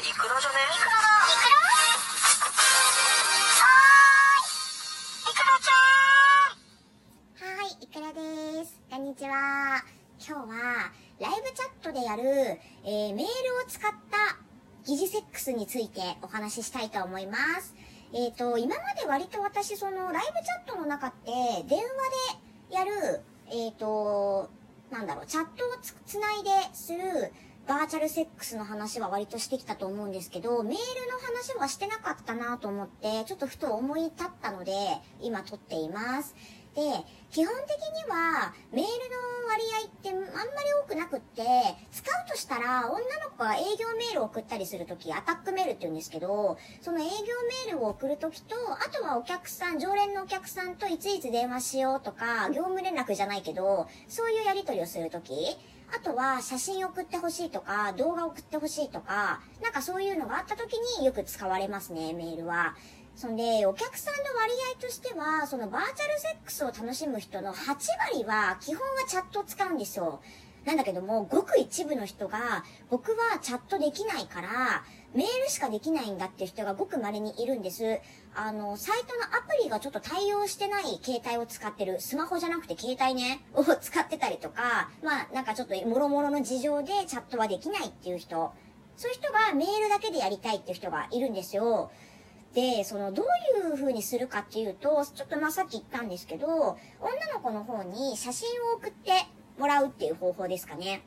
イクラじゃねイクラだイクラはー。いイクラちゃんはー。いイクラですこんにちは今日はライブチャットでやる、えー、メー。ルを使った疑似セックスについてお話ししたいと思いますえっ、ー、と今まで割と私そのライブチャットの中って電話でやるえっ、ー、となんだろうチャットをつつないでするバーチャルセックスの話は割としてきたと思うんですけど、メールの話はしてなかったなと思って、ちょっとふと思い立ったので、今撮っています。で、基本的には、メールの割合ってあんまり多くなくって、使うとしたら、女の子が営業メールを送ったりするとき、アタックメールって言うんですけど、その営業メールを送るときと、あとはお客さん、常連のお客さんといついつ電話しようとか、業務連絡じゃないけど、そういうやり取りをするとき、あとは写真送ってほしいとか、動画送ってほしいとか、なんかそういうのがあった時によく使われますね、メールは。そんで、お客さんの割合としては、そのバーチャルセックスを楽しむ人の8割は基本はチャットを使うんですよ。なんだけども、ごく一部の人が、僕はチャットできないから、メールしかできないんだっていう人がごく稀にいるんです。あの、サイトのアプリがちょっと対応してない携帯を使ってる、スマホじゃなくて携帯ね、を使ってたりとか、まあなんかちょっともろもろの事情でチャットはできないっていう人、そういう人がメールだけでやりたいっていう人がいるんですよ。で、その、どういう風にするかっていうと、ちょっとまあさっき言ったんですけど、女の子の方に写真を送ってもらうっていう方法ですかね。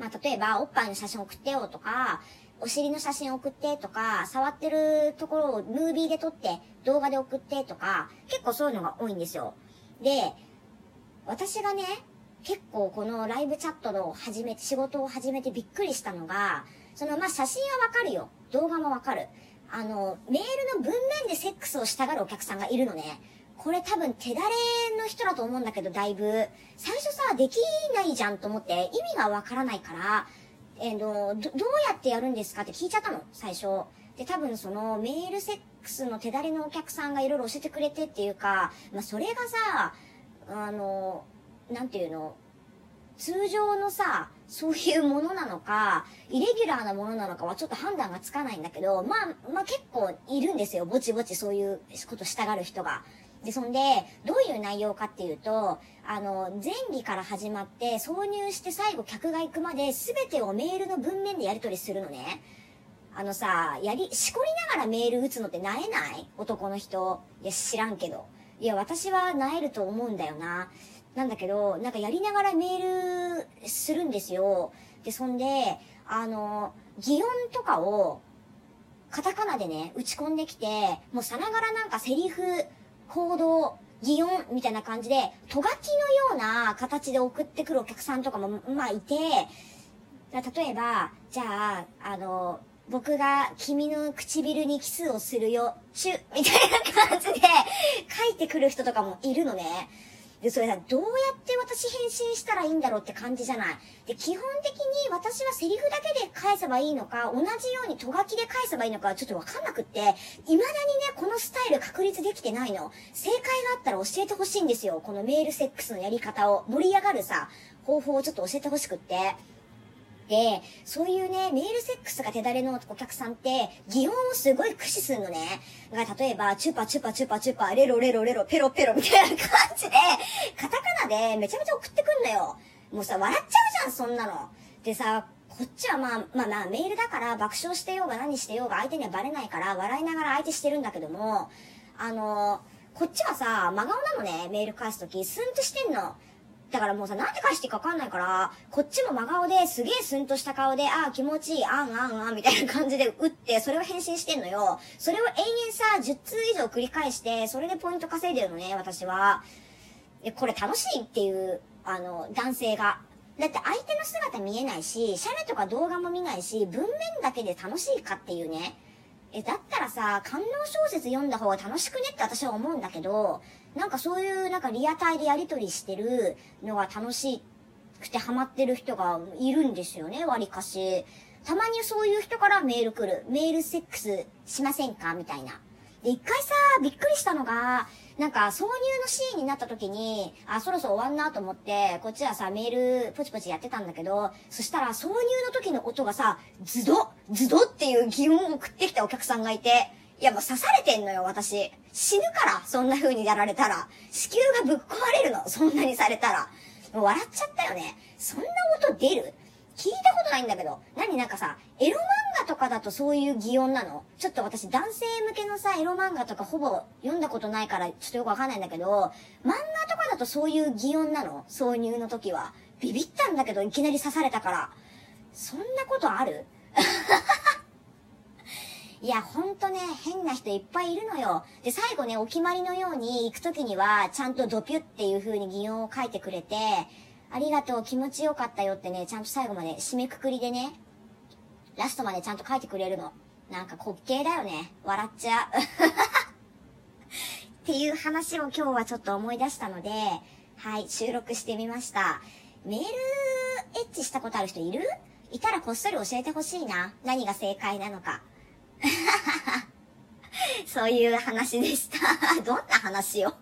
まあ例えば、おっぱいの写真送ってよとか、お尻の写真送ってとか、触ってるところをムービーで撮って動画で送ってとか、結構そういうのが多いんですよ。で、私がね、結構このライブチャットの始めて、仕事を始めてびっくりしたのが、そのま写真はわかるよ。動画もわかる。あの、メールの文面でセックスをしたがるお客さんがいるのね。これ多分手だれの人だと思うんだけど、だいぶ。最初さ、できないじゃんと思って意味がわからないから、えー、ど、どうやってやるんですかって聞いちゃったの、最初。で、多分そのメールセックスの手だれのお客さんがいろいろ教えてくれてっていうか、まあ、それがさ、あの、なんていうの、通常のさ、そういうものなのか、イレギュラーなものなのかはちょっと判断がつかないんだけど、まあ、まあ結構いるんですよ。ぼちぼちそういうことしたがる人が。で、そんで、どういう内容かっていうと、あの、前儀から始まって、挿入して最後客が行くまで、全てをメールの文面でやり取りするのね。あのさ、やり、しこりながらメール打つのってなえない？男の人。いや、知らんけど。いや、私はなえると思うんだよな。なんだけど、なんかやりながらメールするんですよ。で、そんで、あの、擬音とかを、カタカナでね、打ち込んできて、もうさながらなんかセリフ、行動、擬音みたいな感じで、とがきのような形で送ってくるお客さんとかも、まあいて、例えば、じゃあ、あの、僕が君の唇にキスをするよ、チュみたいな感じで書いてくる人とかもいるのね。で、それさ、どうやって私返信したらいいんだろうって感じじゃない。で、基本的に私はセリフだけで返せばいいのか、同じようにとがきで返せばいいのか、ちょっとわかんなくって、未だにね、このスタイル確立できてないの。正解があったら教えてほしいんですよ。このメールセックスのやり方を。盛り上がるさ、方法をちょっと教えてほしくって。で、そういうね、メールセックスが手だれのお客さんって、擬音をすごい駆使するのね。だから例えば、チューパチューパチューパチューパ、レロレロレロ、ペロペロみたいな感じで、カタカナでめちゃめちゃ送ってくんのよ。もうさ、笑っちゃうじゃん、そんなの。でさ、こっちはまあ、まあまあ、メールだから爆笑してようが何してようが相手にはバレないから、笑いながら相手してるんだけども、あの、こっちはさ、真顔なのね、メール返すとき、スンとしてんの。だからもうさ、なんて返していいかわかんないから、こっちも真顔ですげえスンとした顔で、ああ、気持ちいい、あんあんあんみたいな感じで打って、それを返信してんのよ。それを延々さ、10通以上繰り返して、それでポイント稼いでるのね、私は。で、これ楽しいっていう、あの、男性が。だって相手の姿見えないし、シャレとか動画も見ないし、文面だけで楽しいかっていうね。え、だったらさ、観音小説読んだ方が楽しくね？って私は思うんだけど、なんかそういうなんかリアタイでやりとりしてるのが楽しくてハマってる人がいるんですよね、割かし。たまにそういう人からメール来る。メールセックスしませんか？みたいな。で、一回さ、びっくりしたのが、なんか、挿入のシーンになった時に、あ、そろそろ終わんなと思って、こっちはさ、メール、ポチポチやってたんだけど、そしたら、挿入の時の音がさ、ズドズドっていう疑問を送ってきたお客さんがいて、いや、もう刺されてんのよ、私。死ぬから、そんな風にやられたら。子宮がぶっ壊れるの、そんなにされたら。もう笑っちゃったよね。そんな音出る？聞いたことないんだけど。何なんかさ、エロ漫画とかだとそういう擬音なの？ちょっと私男性向けのさ、エロ漫画とかほぼ読んだことないからちょっとよくわかんないんだけど、漫画とかだとそういう擬音なの？挿入の時は。ビビったんだけど、いきなり刺されたから。そんなことある？いや、ほんとね、変な人いっぱいいるのよ。で、最後ね、お決まりのように行くときには、ちゃんとドピュっていう風に擬音を書いてくれて、ありがとう、気持ちよかったよってね、ちゃんと最後まで締めくくりでね、ラストまでちゃんと書いてくれるの。なんか滑稽だよね。笑っちゃう。っていう話を今日はちょっと思い出したので、はい、収録してみました。メールエッチしたことある人いる？いたらこっそり教えてほしいな。何が正解なのか。そういう話でした。どんな話よ？